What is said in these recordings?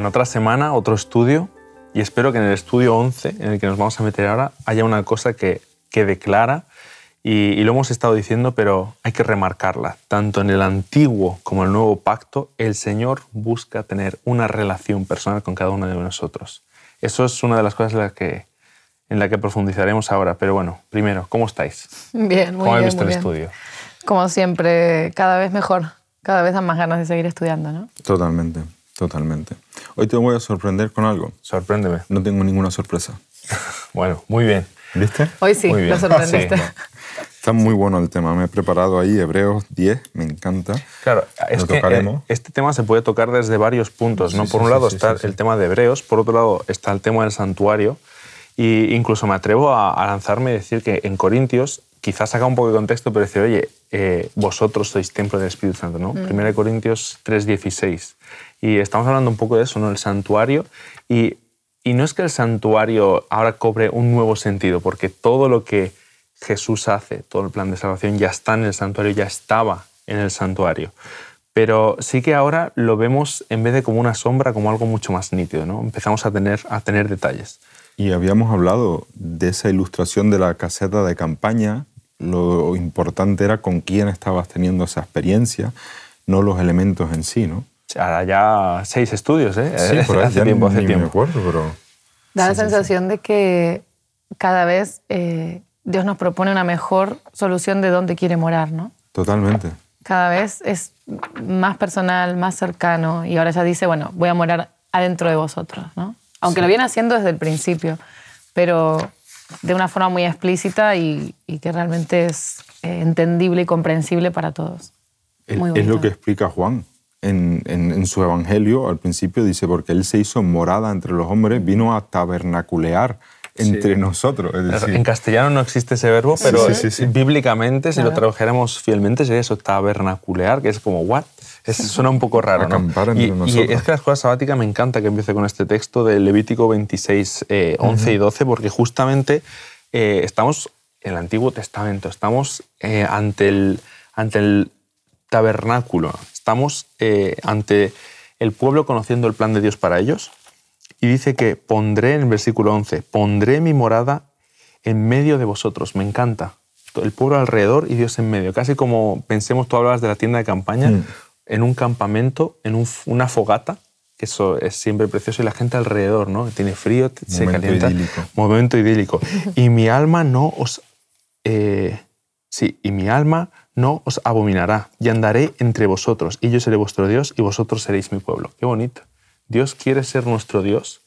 Bueno, otra semana, otro estudio, y espero que en el estudio 11, en el que nos vamos a meter ahora, haya una cosa que quede clara, y, y lo hemos estado diciendo, pero hay que remarcarla. Tanto en el antiguo como en el nuevo pacto, el Señor busca tener una relación personal con cada uno de nosotros. Eso es una de las cosas en las que, en la que profundizaremos ahora. Pero bueno, primero, ¿cómo estáis? Bien, muy ¿Cómo habéis bien, visto muy el bien. estudio? Como siempre, cada vez mejor. Cada vez dan más ganas de seguir estudiando, ¿no? Totalmente, totalmente. Hoy te voy a sorprender con algo. Sorpréndeme. No tengo ninguna sorpresa. Bueno, muy bien. ¿Viste? Hoy sí, Muy bien. lo sorprendiste. Sí. Está muy bueno el tema. Me he preparado ahí Hebreos 10, me encanta. Claro, es Lo que tocaremos. eh, este tema se puede tocar desde varios puntos. ¿no? Sí, por sí, un lado sí, está sí, sí. el tema de Hebreos, por otro lado está el tema del santuario, y incluso me atrevo a, a lanzarme y decir que en Corintios, quizás saca un poco de contexto, pero decir, oye, eh, vosotros sois templo del Espíritu Santo, ¿no? Primera de Corintios 3.16. Y estamos hablando un poco de eso, ¿no? El santuario. Y, y no es que el santuario ahora cobre un nuevo sentido, porque todo lo que Jesús hace, todo el plan de salvación ya está en el santuario, ya estaba en el santuario. Pero sí que ahora lo vemos en vez de como una sombra, como algo mucho más nítido, ¿no? Empezamos a tener, a tener detalles. Y habíamos hablado de esa ilustración de la caseta de campaña. Lo importante era con quién estabas teniendo esa experiencia, no los elementos en sí, ¿no? Ahora ya seis estudios, ¿eh? Sí, por ahí hace ya tiempo, ni hace me tiempo. acuerdo, pero... Da la Sí, sí, sí. sensación de que cada vez eh, Dios nos propone una mejor solución de dónde quiere morar, ¿no? Totalmente. Cada vez es más personal, más cercano, y ahora ya dice, bueno, voy a morar adentro de vosotros, ¿no? Aunque lo viene haciendo desde el principio, pero de una forma muy explícita y, y que realmente es eh, entendible y comprensible para todos. El- es lo que explica Juan en, en- en su evangelio. Al principio dice, porque él se hizo morada entre los hombres, vino a tabernaculear entre nosotros. Es decir, En castellano no existe ese verbo, pero sí, sí, sí. bíblicamente, si lo tradujéramos fielmente, sería eso, tabernaculear, que es como, ¿what? Es- suena un poco raro, ¿no? Acampar entre Y, es que la escuela sabática me encanta que empiece con este texto de Levítico 26, eh, 11 y 12, porque justamente eh, estamos en el Antiguo Testamento, estamos eh, ante, el, ante el tabernáculo, estamos eh, ante el pueblo conociendo el plan de Dios para ellos, y dice que pondré, en el versículo 11, pondré mi morada en medio de vosotros. Me encanta. El pueblo alrededor y Dios en medio. Casi como pensemos, tú hablabas de la tienda de campaña, Mm. En un campamento, en un- una fogata, que eso es siempre precioso, y la gente alrededor, ¿no? Tiene frío, se calienta. idílico. Momento idílico. Y mi alma no os... eh, sí, y mi alma no os abominará, y andaré entre vosotros, y yo seré vuestro Dios, y vosotros seréis mi pueblo. Qué bonito. Dios quiere ser nuestro Dios,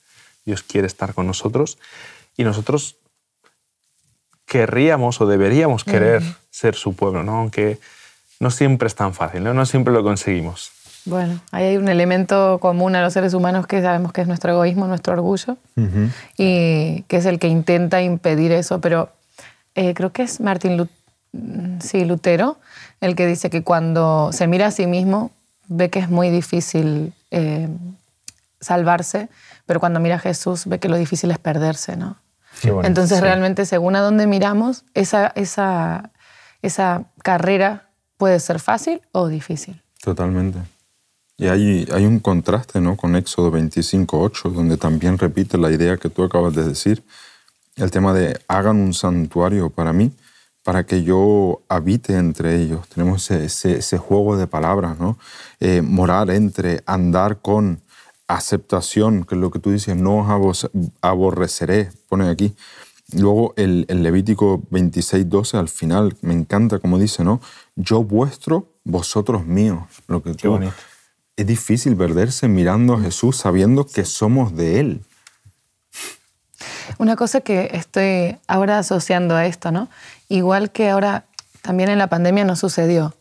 Dios quiere estar con nosotros, y nosotros querríamos o deberíamos querer ser su pueblo, ¿no? Aunque no siempre es tan fácil, ¿no? No siempre lo conseguimos. Bueno, ahí hay un elemento común a los seres humanos que sabemos que es nuestro egoísmo, nuestro orgullo, y que es el que intenta impedir eso, pero eh, creo que es Martín Lu- sí, Lutero el que dice que cuando se mira a sí mismo ve que es muy difícil eh, salvarse, pero cuando mira a Jesús ve que lo difícil es perderse, ¿no? Entonces sí. realmente según a dónde miramos, esa, esa, esa carrera puede ser fácil o difícil. Totalmente. Y hay, hay un contraste ¿no? con Éxodo 25.8, donde también repite la idea que tú acabas de decir, el tema de hagan un santuario para mí, para que yo habite entre ellos. Tenemos ese, ese- ese juego de palabras, ¿no? Eh, morar entre, andar con aceptación, que es lo que tú dices, no os aborreceré, pone aquí. Luego el, el Levítico 26.12 al final, me encanta como dice, ¿no? Yo vuestro, vosotros míos. Lo que tú- es difícil perderse mirando a Jesús sabiendo que somos de Él. Una cosa que estoy ahora asociando a esto, ¿no? Igual que ahora también en la pandemia nos sucedió,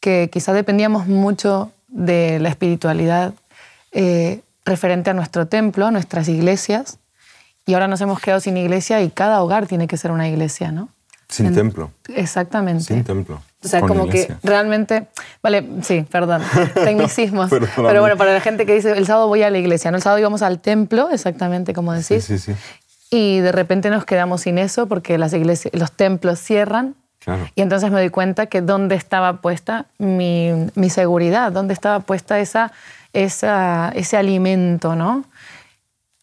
que quizá dependíamos mucho de la espiritualidad eh, referente a nuestro templo, a nuestras iglesias, y ahora nos hemos quedado sin iglesia y cada hogar tiene que ser una iglesia, ¿no? Sin En- templo. Exactamente. Sin templo. O sea, como iglesia. que realmente, vale, sí, perdón, tecnicismos. Pero bueno, para la gente que dice, el sábado voy a la iglesia, ¿no? El sábado íbamos al templo, exactamente como decís. Sí, sí, sí. Y de repente nos quedamos sin eso porque las iglesias, los templos cierran. Claro. Y entonces me doy cuenta que dónde estaba puesta mi, mi seguridad, dónde estaba puesta esa esa, ese alimento, ¿no?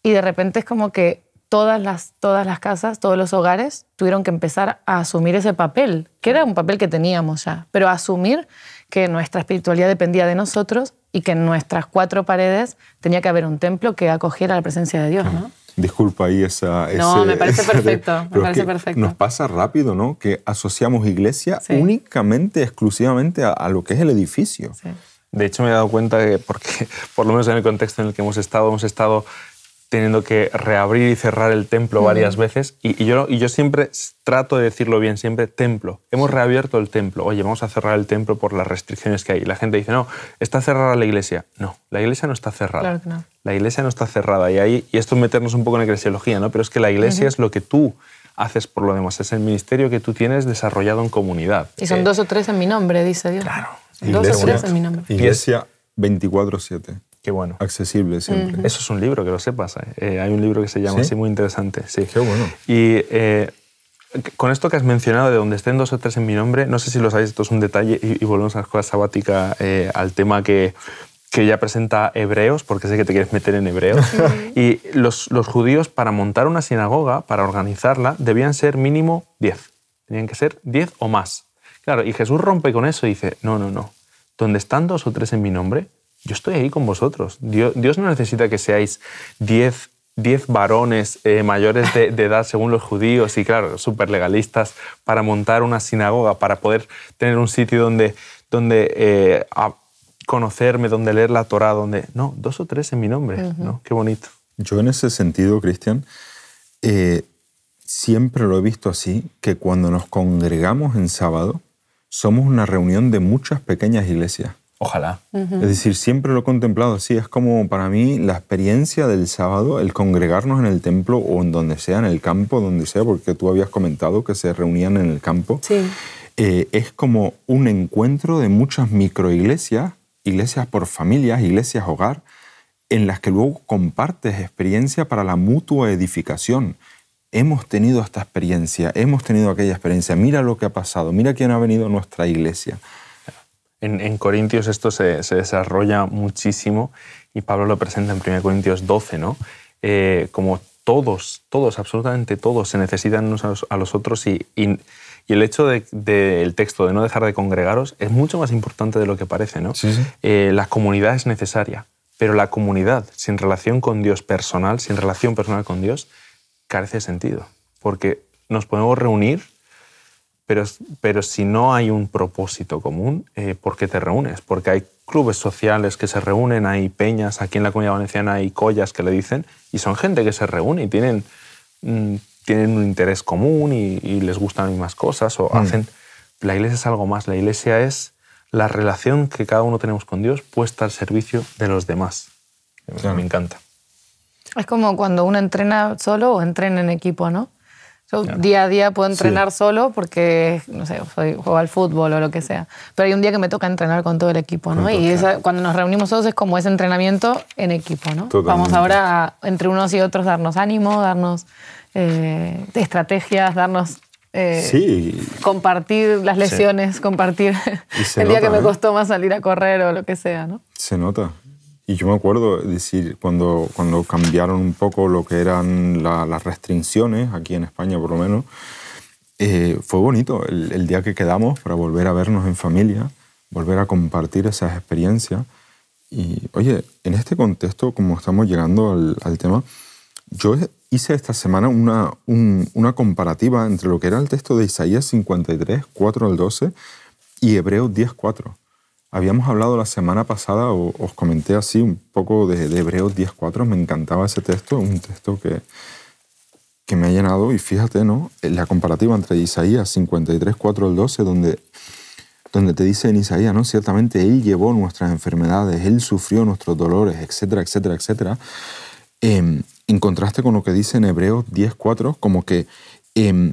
Y de repente es como que todas las, todas las casas, todos los hogares tuvieron que empezar a asumir ese papel, que era un papel que teníamos ya, pero asumir que nuestra espiritualidad dependía de nosotros y que en nuestras cuatro paredes tenía que haber un templo que acogiera la presencia de Dios, ¿no? Disculpa ahí esa... No, me parece perfecto, me parece perfecto. Nos pasa rápido, ¿no? Que asociamos iglesia únicamente, exclusivamente a, lo que es el edificio. De hecho, me he dado cuenta que, porque por lo menos en el contexto en el que hemos estado, hemos estado teniendo que reabrir y cerrar el templo varias veces. Y, yo, y yo siempre trato de decirlo bien, siempre templo. Hemos reabierto el templo. Oye, vamos a cerrar el templo por las restricciones que hay. La gente dice, no, está cerrada la iglesia. No, la iglesia no está cerrada. Claro que no. La iglesia no está cerrada. Y, ahí, y esto es meternos un poco en la eclesiología, ¿no? pero es que la iglesia es lo que tú haces por lo demás. Es el ministerio que tú tienes desarrollado en comunidad. Y son dos o tres en mi nombre, dice Dios. Claro. Dos o tres en mi nombre. Iglesia 24-7. Qué bueno. Accesible siempre. Eso es un libro, que lo sepas. ¿eh? Eh, hay un libro que se llama así muy interesante. Sí. Qué bueno. Y eh, con esto que has mencionado de donde estén dos o tres en mi nombre, no sé si lo sabéis, esto es un detalle y, volvemos a la escuela sabática al tema que, que ya presenta Hebreos, porque sé que te quieres meter en Hebreos. y los, los judíos, para montar una sinagoga, para organizarla, debían ser mínimo 10. Tenían que ser 10 o más. Claro, y Jesús rompe con eso y dice, no, no, no. Donde están dos o tres en mi nombre, yo estoy ahí con vosotros. Dios, no necesita que seáis diez, varones eh, mayores de, edad según los judíos y, claro, súper legalistas para montar una sinagoga, para poder tener un sitio donde, donde eh, conocerme, donde leer la Torah, donde... No, dos o tres en mi nombre, ¿no? Qué bonito. Yo en ese sentido, Cristian, eh, siempre lo he visto así, que cuando nos congregamos en sábado, somos una reunión de muchas pequeñas iglesias. Ojalá. Es decir, siempre lo he contemplado así. Es como para mí la experiencia del sábado, el congregarnos en el templo o en donde sea, en el campo, donde sea, porque tú habías comentado que se reunían en el campo. Sí. Eh, es como un encuentro de muchas microiglesias, iglesias por familias, iglesias hogar, en las que luego compartes experiencia para la mutua edificación. Hemos tenido esta experiencia, hemos tenido aquella experiencia, mira lo que ha pasado, mira quién ha venido a nuestra iglesia. En, Corintios esto se, desarrolla muchísimo y Pablo lo presenta en 1 Corintios 12, ¿no? Eh, como todos, todos, absolutamente todos se necesitan unos a los, otros y, el hecho del texto de no dejar de congregaros es mucho más importante de lo que parece, ¿no? Eh, la comunidad es necesaria, pero la comunidad sin relación con Dios personal, sin relación personal con Dios, carece de sentido, porque nos podemos reunir pero, pero si no hay un propósito común, eh, ¿por qué te reúnes? Porque hay clubes sociales que se reúnen, hay peñas, aquí en la Comunidad Valenciana hay collas que le dicen, y son gente que se reúne y tienen, mm, tienen un interés común y, les gustan las mismas cosas, o mm. hacen... La iglesia es algo más, la iglesia es la relación que cada uno tenemos con Dios puesta al servicio de los demás. Me encanta. Es como cuando uno entrena solo o entrena en equipo, ¿no? Yo día a día puedo entrenar solo porque, no sé, soy, juego al fútbol o lo que sea. Pero hay un día que me toca entrenar con todo el equipo, ¿no? y cuando nos reunimos todos es como ese entrenamiento en equipo, ¿no? Vamos ahora entre unos y otros darnos ánimo, darnos eh, estrategias, darnos... Eh, sí. Compartir las lesiones, compartir el día que me ¿eh? costó más salir a correr o lo que sea, ¿no? Se nota. Y yo me acuerdo, decir, cuando, cuando cambiaron un poco lo que eran las restricciones, aquí en España por lo menos, eh, fue bonito el, día que quedamos para volver a vernos en familia, volver a compartir esas experiencias. Y oye, en este contexto, como estamos llegando al, al tema, yo hice esta semana una, una comparativa entre lo que era el texto de Isaías 53, 4 al 12, y Hebreos 10, 4. Habíamos hablado la semana pasada, o, os comenté así un poco de, de Hebreos 10.4, me encantaba ese texto, un texto que, que me ha llenado, y fíjate, ¿no? La comparativa entre Isaías 53, 4 al 12, donde, donde te dice en Isaías, ¿no? Ciertamente Él llevó nuestras enfermedades, Él sufrió nuestros dolores, etcétera, etcétera, etcétera. Eh, en contraste con lo que dice en Hebreos 10.4, como que eh,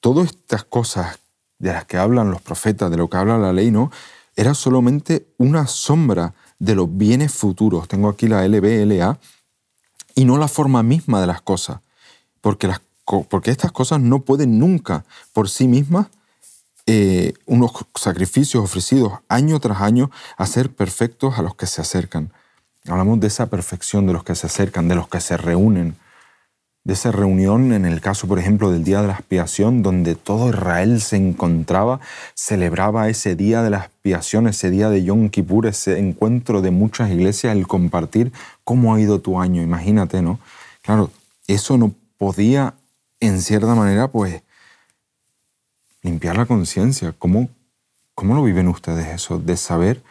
todas estas cosas de las que hablan los profetas, de lo que habla la ley, ¿no? Era solamente una sombra de los bienes futuros. Tengo aquí la LBLA y no la forma misma de las cosas, porque, las, porque estas cosas no pueden nunca por sí mismas eh, unos sacrificios ofrecidos año tras año a ser perfectos a los que se acercan. Hablamos de esa perfección, de los que se acercan, de los que se reúnen, de esa reunión en el caso, por ejemplo, del Día de la Expiación, donde todo Israel se encontraba, celebraba ese día de la expiación, ese día de Yom Kippur, ese encuentro de muchas iglesias, el compartir cómo ha ido tu año, imagínate, ¿no? Claro, eso no podía, en cierta manera, pues, limpiar la conciencia. ¿Cómo, ¿Cómo lo viven ustedes eso? De saber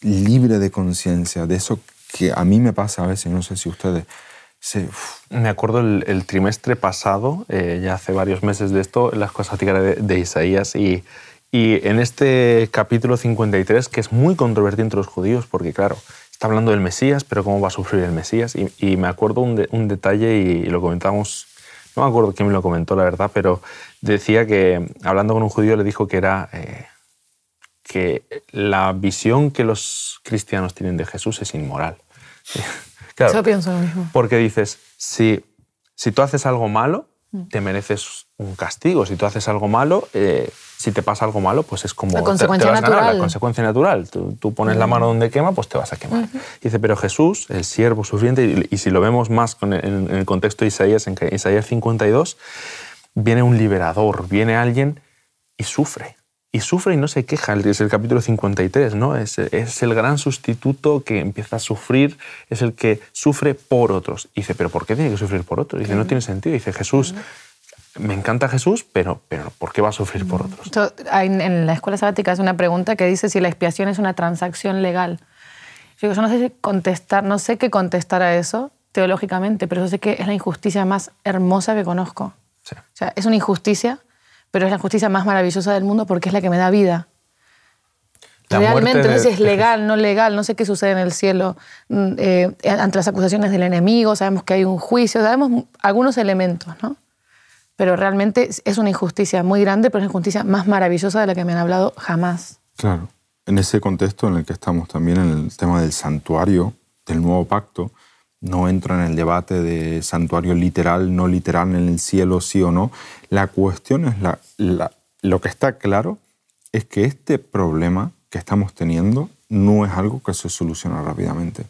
libre de conciencia, de eso que a mí me pasa a veces, no sé si ustedes Sí. Me acuerdo el, trimestre pasado, eh, ya hace varios meses de esto, las cosas de, de Isaías y, y en este capítulo 53, que es muy controvertido entre los judíos, porque claro, está hablando del Mesías, pero cómo va a sufrir el Mesías. Y, me acuerdo un, un detalle y, lo comentamos, no me acuerdo quién me lo comentó, la verdad, pero decía que hablando con un judío le dijo que era eh, que la visión que los cristianos tienen de Jesús es inmoral. Yo pienso lo mismo. Porque dices, si, si tú haces algo malo, mm. te mereces un castigo. Si tú haces algo malo, eh, si te pasa algo malo, pues es como... La consecuencia natural. la consecuencia natural. Tú, pones la mano donde quema, pues te vas a quemar. Dice, pero Jesús, el siervo sufriente, y, si lo vemos más en, en, el contexto de Isaías, en Isaías 52, viene un liberador, viene alguien y sufre y sufre y no se queja. Es el capítulo 53, ¿no? Es, es, el gran sustituto que empieza a sufrir, es el que sufre por otros. Y dice, ¿pero por qué tiene que sufrir por otros? Y dice, no tiene sentido. dice, Jesús, me encanta Jesús, pero, pero ¿por qué va a sufrir por otros? en la escuela sabática es una pregunta que dice si la expiación es una transacción legal. Yo, yo no sé contestar, no sé qué contestar a eso teológicamente, pero yo sé que es la injusticia más hermosa que conozco. O sea, es una injusticia pero es la justicia más maravillosa del mundo porque es la que me da vida. Realmente, no sé si es legal, no legal, no sé qué sucede en el cielo mm, eh, ante las acusaciones del enemigo, sabemos que hay un juicio, sabemos algunos elementos, ¿no? Pero realmente es una injusticia muy grande, pero es la injusticia más maravillosa de la que me han hablado jamás. Claro. En ese contexto en el que estamos también en el tema del santuario, del nuevo pacto, no entro en el debate de santuario literal, no literal en el cielo, sí o no. La cuestión es la, lo que está claro es que este problema que estamos teniendo no es algo que se soluciona rápidamente.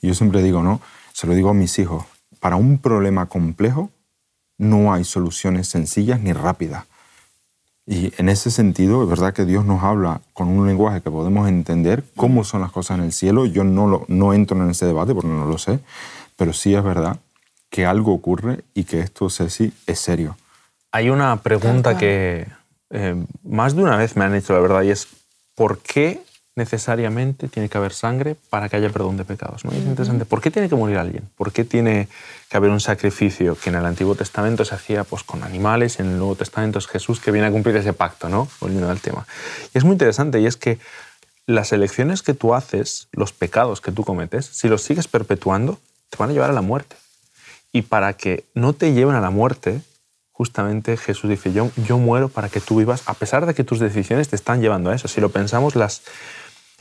Yo siempre digo, no, se lo digo a mis hijos, para un problema complejo no hay soluciones sencillas ni rápidas. Y en ese sentido, es verdad que Dios nos habla con un lenguaje que podemos entender cómo son las cosas en el cielo. Yo no, lo, no entro en ese debate porque no lo sé, pero sí es verdad que algo ocurre y que esto, Ceci, es serio. Hay una pregunta que eh, más de una vez me han hecho, la verdad, y es ¿por qué necesariamente tiene que haber sangre para que haya perdón de pecados. ¿no? es interesante. ¿Por qué tiene que morir alguien? ¿Por qué tiene que haber un sacrificio que en el Antiguo Testamento se hacía pues, con animales y en el Nuevo Testamento es Jesús que viene a cumplir ese pacto, ¿no? volviendo al tema? Y es muy interesante y es que las elecciones que tú haces, los pecados que tú cometes, si los sigues perpetuando, te van a llevar a la muerte. Y para que no te lleven a la muerte, justamente Jesús dice, yo, yo muero para que tú vivas, a pesar de que tus decisiones te están llevando a eso. Si lo pensamos, las,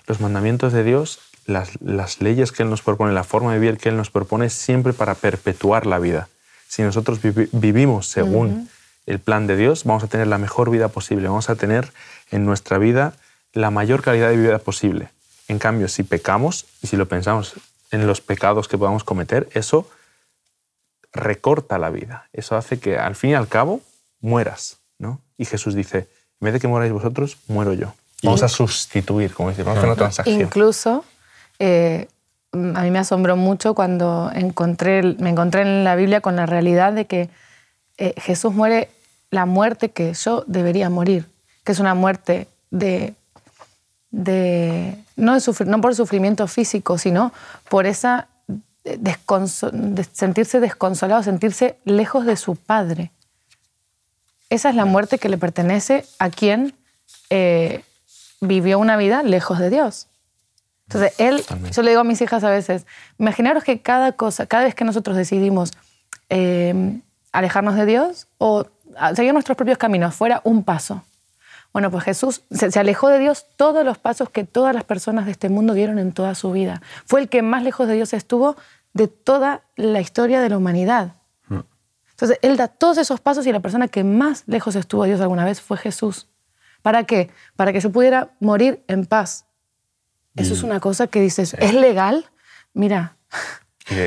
los mandamientos de Dios, las, leyes que Él nos propone, la forma de vivir que Él nos propone, siempre para perpetuar la vida. Si nosotros vivimos según el plan de Dios, vamos a tener la mejor vida posible, vamos a tener en nuestra vida la mayor calidad de vida posible. En cambio, si pecamos, y si lo pensamos en los pecados que podamos cometer, eso recorta la vida. Eso hace que al fin y al cabo mueras. ¿no? Y Jesús dice, en vez de que muráis vosotros, muero yo. Vamos a sustituir, como dice, vamos a hacer una transacción. Incluso, eh, a mí me asombró mucho cuando encontré, me encontré en la Biblia con la realidad de que eh, Jesús muere la muerte que yo debería morir, que es una muerte de, de no, de no por sufrimiento físico, sino por esa de sentirse desconsolado, sentirse lejos de su padre. Esa es la muerte que le pertenece a quien eh, vivió una vida lejos de Dios. Entonces, él, yo le digo a mis hijas a veces, imaginaros que cada cosa, cada vez que nosotros decidimos eh, alejarnos de Dios o seguir nuestros propios caminos, fuera un paso. Bueno, pues Jesús se, alejó de Dios todos los pasos que todas las personas de este mundo dieron en toda su vida. Fue el que más lejos de Dios estuvo de toda la historia de la humanidad. Mm. Entonces, Él da todos esos pasos y la persona que más lejos estuvo de Dios alguna vez fue Jesús. ¿Para qué? Para que se pudiera morir en paz. Eso es una cosa que dices, ¿es legal? mira.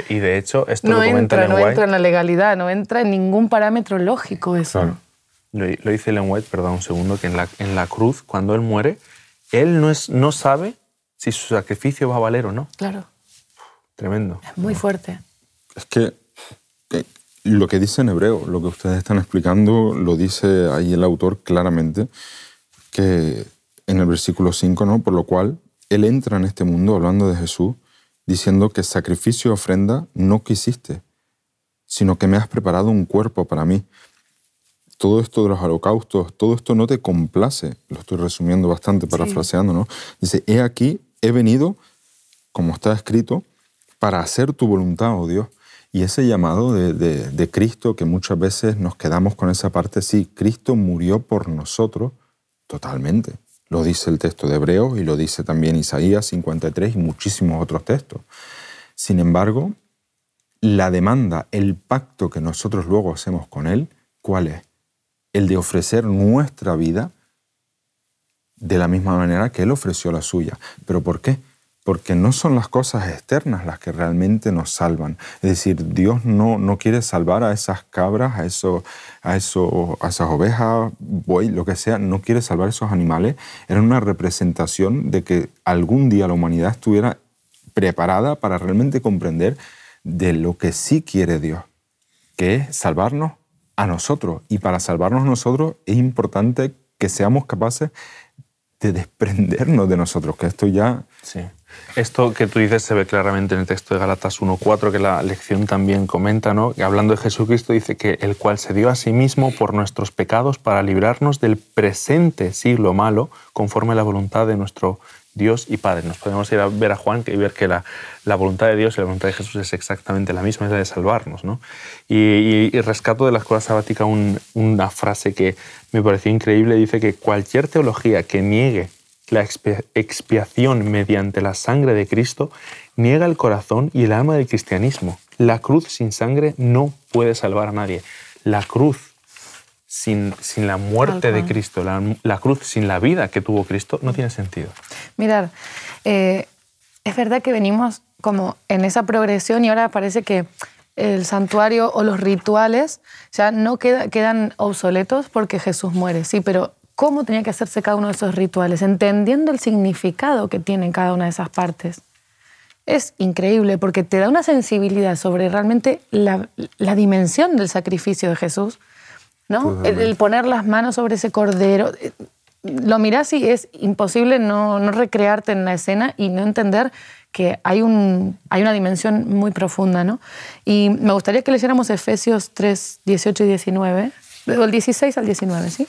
Y de, hecho, esto no lo comenta entra, No entra en la legalidad, no entra en ningún parámetro lógico eso. Lo, dice Ellen White, perdón un segundo, que en la, en la cruz, cuando él muere, él no, es, no sabe si su sacrificio va a valer o no. Claro. Tremendo. Es muy fuerte. Es que lo que dice en hebreo, lo que ustedes están explicando, lo dice ahí el autor claramente, que en el versículo 5, ¿no? Por lo cual él entra en este mundo hablando de Jesús, diciendo que sacrificio y ofrenda no quisiste, sino que me has preparado un cuerpo para mí. Todo esto de los holocaustos, todo esto no te complace, lo estoy resumiendo bastante, parafraseando, ¿no? Dice, he aquí, he venido, como está escrito, para hacer tu voluntad, oh Dios. Y ese llamado de, Cristo, que muchas veces nos quedamos con esa parte, sí, Cristo murió por nosotros totalmente. Lo dice el texto de Hebreos y lo dice también Isaías 53 y muchísimos otros textos. Sin embargo, la demanda, el pacto que nosotros luego hacemos con Él, ¿cuál es? El de ofrecer nuestra vida de la misma manera que Él ofreció la suya. ¿Pero por qué? Porque no son las cosas externas las que realmente nos salvan. Es decir, Dios no, no quiere salvar a esas cabras, a, eso, a, eso, a esas ovejas, buey, lo que sea, no quiere salvar a esos animales. Era una representación de que algún día la humanidad estuviera preparada para realmente comprender de lo que sí quiere Dios, que es salvarnos a nosotros. Y para salvarnos nosotros es importante que seamos capaces de desprendernos de nosotros, que esto ya... Sí. Esto que tú dices se ve claramente en el texto de Galatas 1.4, que la lección también comenta, ¿no? hablando de Jesucristo dice que el cual se dio a sí mismo por nuestros pecados para librarnos del presente siglo malo, conforme a la voluntad de nuestro Dios y Padre. Nos podemos ir a ver a Juan y ver que la, la, voluntad de Dios y la voluntad de Jesús es exactamente la misma, es la de salvarnos. ¿no? Y, y, rescato de la escuela sabática una frase que me pareció increíble, dice que cualquier teología que niegue la expiación mediante la sangre de Cristo niega el corazón y el alma del cristianismo. La cruz sin sangre no puede salvar a nadie. La cruz sin, sin la muerte de Cristo, la, cruz sin la vida que tuvo Cristo, no tiene sentido. Mirad, eh, es verdad que venimos como en esa progresión y ahora parece que el santuario o los rituales ya no quedan obsoletos porque Jesús muere, sí, pero cómo tenía que hacerse cada uno de esos rituales, entendiendo el significado que tienen cada una de esas partes. Es increíble porque te da una sensibilidad sobre realmente la, dimensión del sacrificio de Jesús, ¿no? El, poner las manos sobre ese cordero. Eh, lo miras y es imposible no, no recrearte en la escena y no entender que hay, un, hay una dimensión muy profunda, ¿no? Y me gustaría que leyéramos Efesios 3, 18 y 19, del 16 al 19, ¿sí?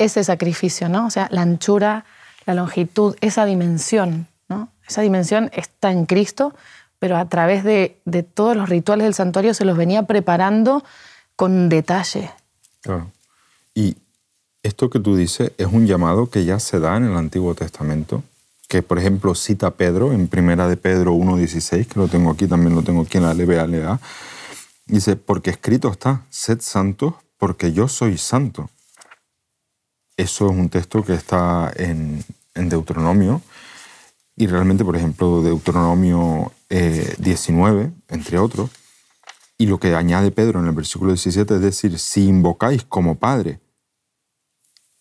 ese sacrificio, ¿no? O sea, la anchura, la longitud, esa dimensión, ¿no? Esa dimensión está en Cristo, pero a través de, todos los rituales del santuario se los venía preparando con detalle. Claro. Y esto que tú dices es un llamado que ya se da en el Antiguo Testamento, que por ejemplo cita Pedro en Primera de Pedro 1.16, que lo tengo aquí, también lo tengo aquí en la LBA. Dice, porque escrito está, sed santos porque yo soy santo. Eso es un texto que está en, Deuteronomio. Y realmente, por ejemplo, Deuteronomio 19, eh, entre otros, y lo que añade Pedro en el versículo 17 es decir, si invocáis como Padre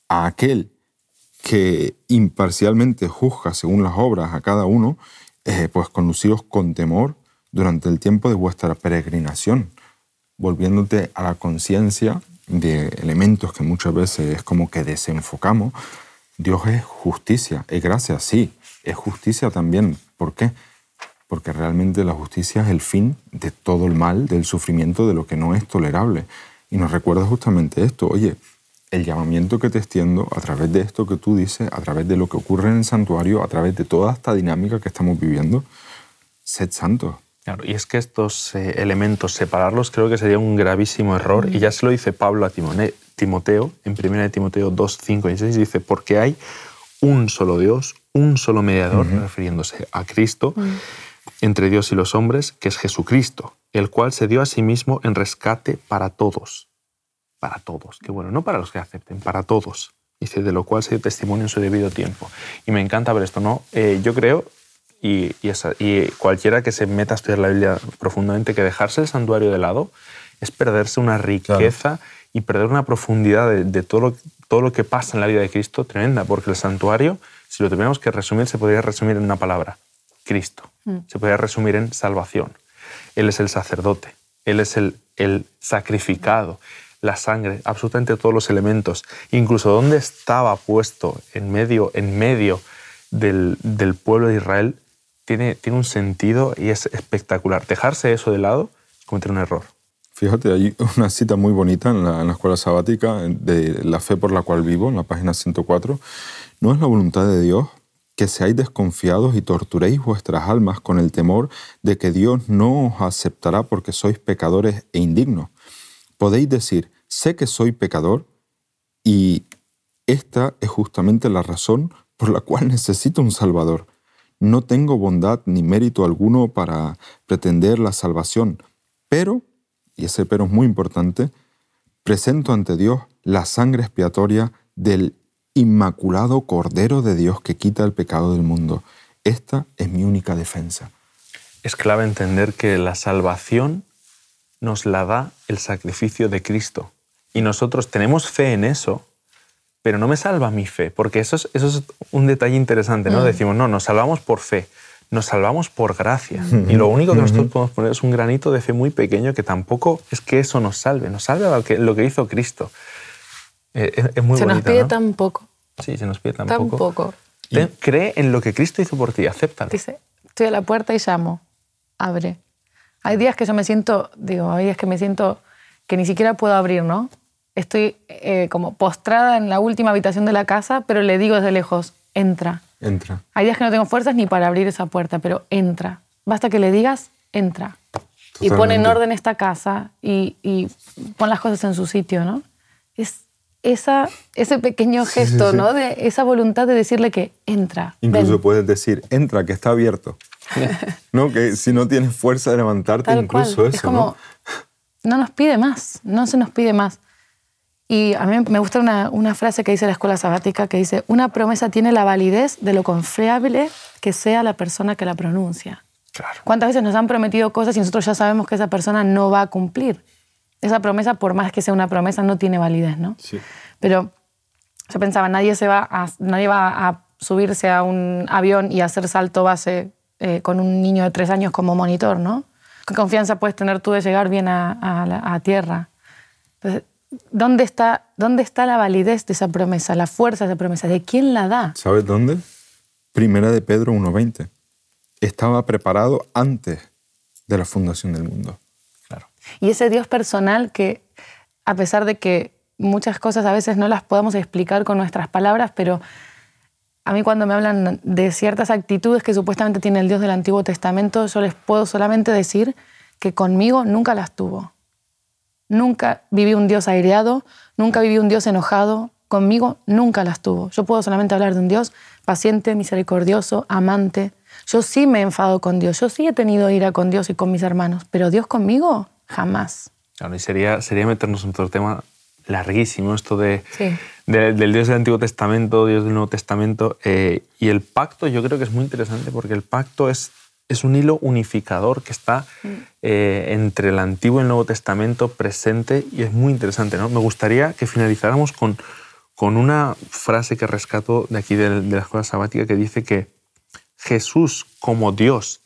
a aquel que imparcialmente juzga según las obras a cada uno, eh, pues conducidos con temor durante el tiempo de vuestra peregrinación, volviéndote a la conciencia de elementos que muchas veces es como que desenfocamos, Dios es justicia, es gracia, sí, es justicia también. ¿Por qué? Porque realmente la justicia es el fin de todo el mal, del sufrimiento, de lo que no es tolerable. Y nos recuerda justamente esto, oye, el llamamiento que te extiendo a través de esto que tú dices, a través de lo que ocurre en el santuario, a través de toda esta dinámica que estamos viviendo, sed santos. Claro, y es que estos eh, elementos, separarlos, creo que sería un gravísimo error. Y ya se lo dice Pablo a Timoteo, en 1 Timoteo 2, 5 y 6, dice, porque hay un solo Dios, un solo mediador, refiriéndose a Cristo, entre Dios y los hombres, que es Jesucristo, el cual se dio a sí mismo en rescate para todos para todos. Qué bueno, no para los que acepten, para todos. Dice, de lo cual se dio testimonio en su debido tiempo. Y me encanta ver esto, ¿no? Eh, yo creo, y, y, cualquiera que se meta a estudiar la Biblia profundamente, que dejarse el santuario de lado es perderse una riqueza y perder una profundidad de, todo, lo, todo lo que pasa en la vida de Cristo tremenda, porque el santuario, si lo tuviéramos que resumir, se podría resumir en una palabra, Cristo. Mm. Se podría resumir en salvación. Él es el sacerdote, Él es el, el sacrificado, la sangre, absolutamente todos los elementos, incluso dónde estaba puesto en medio, en medio del, pueblo de Israel, tiene, tiene un sentido y es espectacular. Dejarse eso de lado es cometer un error. Fíjate, hay una cita muy bonita en la, en la, escuela sabática de La fe por la cual vivo, en la página 104. No es la voluntad de Dios que seáis desconfiados y torturéis vuestras almas con el temor de que Dios no os aceptará porque sois pecadores e indignos podéis decir, sé que soy pecador y esta es justamente la razón por la cual necesito un Salvador. No tengo bondad ni mérito alguno para pretender la salvación, pero, y ese pero es muy importante, presento ante Dios la sangre expiatoria del inmaculado Cordero de Dios que quita el pecado del mundo. Esta es mi única defensa. Es clave entender que la salvación nos la da el sacrificio de Cristo. Y nosotros tenemos fe en eso, pero no me salva mi fe, porque eso es, eso es un detalle interesante, ¿no? Mm. Decimos, no, nos salvamos por fe, nos salvamos por gracia. Y lo único que nosotros podemos poner es un granito de fe muy pequeño que tampoco es que eso nos salve, nos salve lo que, lo que hizo Cristo. Eh, es, muy se nos pide tan poco. Sí, se nos pide tan, tan poco. Cree en lo que Cristo hizo por ti, acéptalo. Dice, estoy a la puerta y llamo, abre. Hay días que yo me siento, digo, hay días que me siento que ni siquiera puedo abrir, ¿no? Estoy eh, como postrada en la última habitación de la casa, pero le digo desde lejos, entra. Entra. Hay días que no tengo fuerzas ni para abrir esa puerta, pero entra. Basta que le digas, entra. Y pon en orden esta casa y, y, pon las cosas en su sitio, ¿no? Es esa, ese pequeño gesto, ¿no? De esa voluntad de decirle que entra. Incluso puedes decir, entra, que está abierto. ¿No? Que si no tienes fuerza de levantarte, incluso eso, es como, ¿no? nos pide más, no se nos pide más. Y a mí me gusta una, una, frase que dice la escuela sabática que dice, una promesa tiene la validez de lo confiable que sea la persona que la pronuncia. Claro. ¿Cuántas veces nos han prometido cosas y nosotros ya sabemos que esa persona no va a cumplir? Esa promesa, por más que sea una promesa, no tiene validez, ¿no? Sí. Pero yo pensaba, nadie, se va a, nadie va a subirse a un avión y hacer salto base eh, con un niño de tres años como monitor, ¿no? ¿Qué confianza puedes tener tú de llegar bien a, a, tierra? Entonces, ¿dónde está, ¿dónde está la validez de esa promesa, la fuerza de esa promesa? ¿De quién la da? ¿Sabes dónde? Primera de Pedro 1.20. Estaba preparado antes de la fundación del mundo. Claro. Y ese Dios personal que, a pesar de que muchas cosas a veces no las podemos explicar con nuestras palabras, pero a mí cuando me hablan de ciertas actitudes que supuestamente tiene el Dios del Antiguo Testamento, yo les puedo solamente decir que conmigo nunca las tuvo. Nunca viví un Dios aireado, nunca viví un Dios enojado, conmigo nunca las tuvo. Yo puedo solamente hablar de un Dios paciente, misericordioso, amante. Yo sí me he enfadado con Dios, yo sí he tenido ira con Dios y con mis hermanos, pero Dios conmigo jamás. Claro, y sería, sería meternos en otro tema larguísimo, esto de, del Dios del Antiguo Testamento, Dios del Nuevo Testamento. Eh, y el pacto yo creo que es muy interesante porque el pacto es, es un hilo unificador que está mm. eh, entre el Antiguo y el Nuevo Testamento presente y es muy interesante. ¿no? Me gustaría que finalizáramos con, con una frase que rescato de aquí de, de la escuela sabática que dice que Jesús como Dios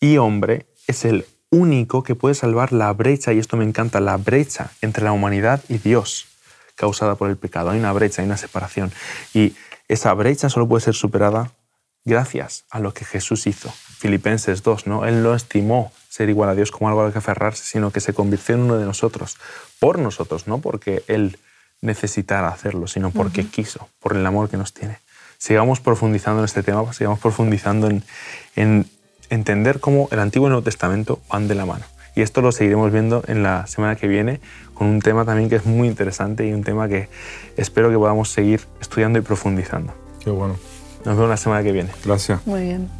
y hombre es el único que puede salvar la brecha, y esto me encanta, la brecha entre la humanidad y Dios causada por el pecado. Hay una brecha, hay una separación. Y esa brecha solo puede ser superada gracias a lo que Jesús hizo. Filipenses 2, ¿no? Él no estimó ser igual a Dios como algo al que aferrarse, sino que se convirtió en uno de nosotros, por nosotros, no porque Él necesitar hacerlo, sino porque quiso, por el amor que nos tiene. Sigamos profundizando en este tema, sigamos profundizando en, en entender cómo el Antiguo y el Nuevo Testamento van de la mano. Y esto lo seguiremos viendo en la semana que viene con un tema también que es muy interesante y un tema que espero que podamos seguir estudiando y profundizando. Qué bueno. Nos vemos la semana que viene. Gracias. Muy bien.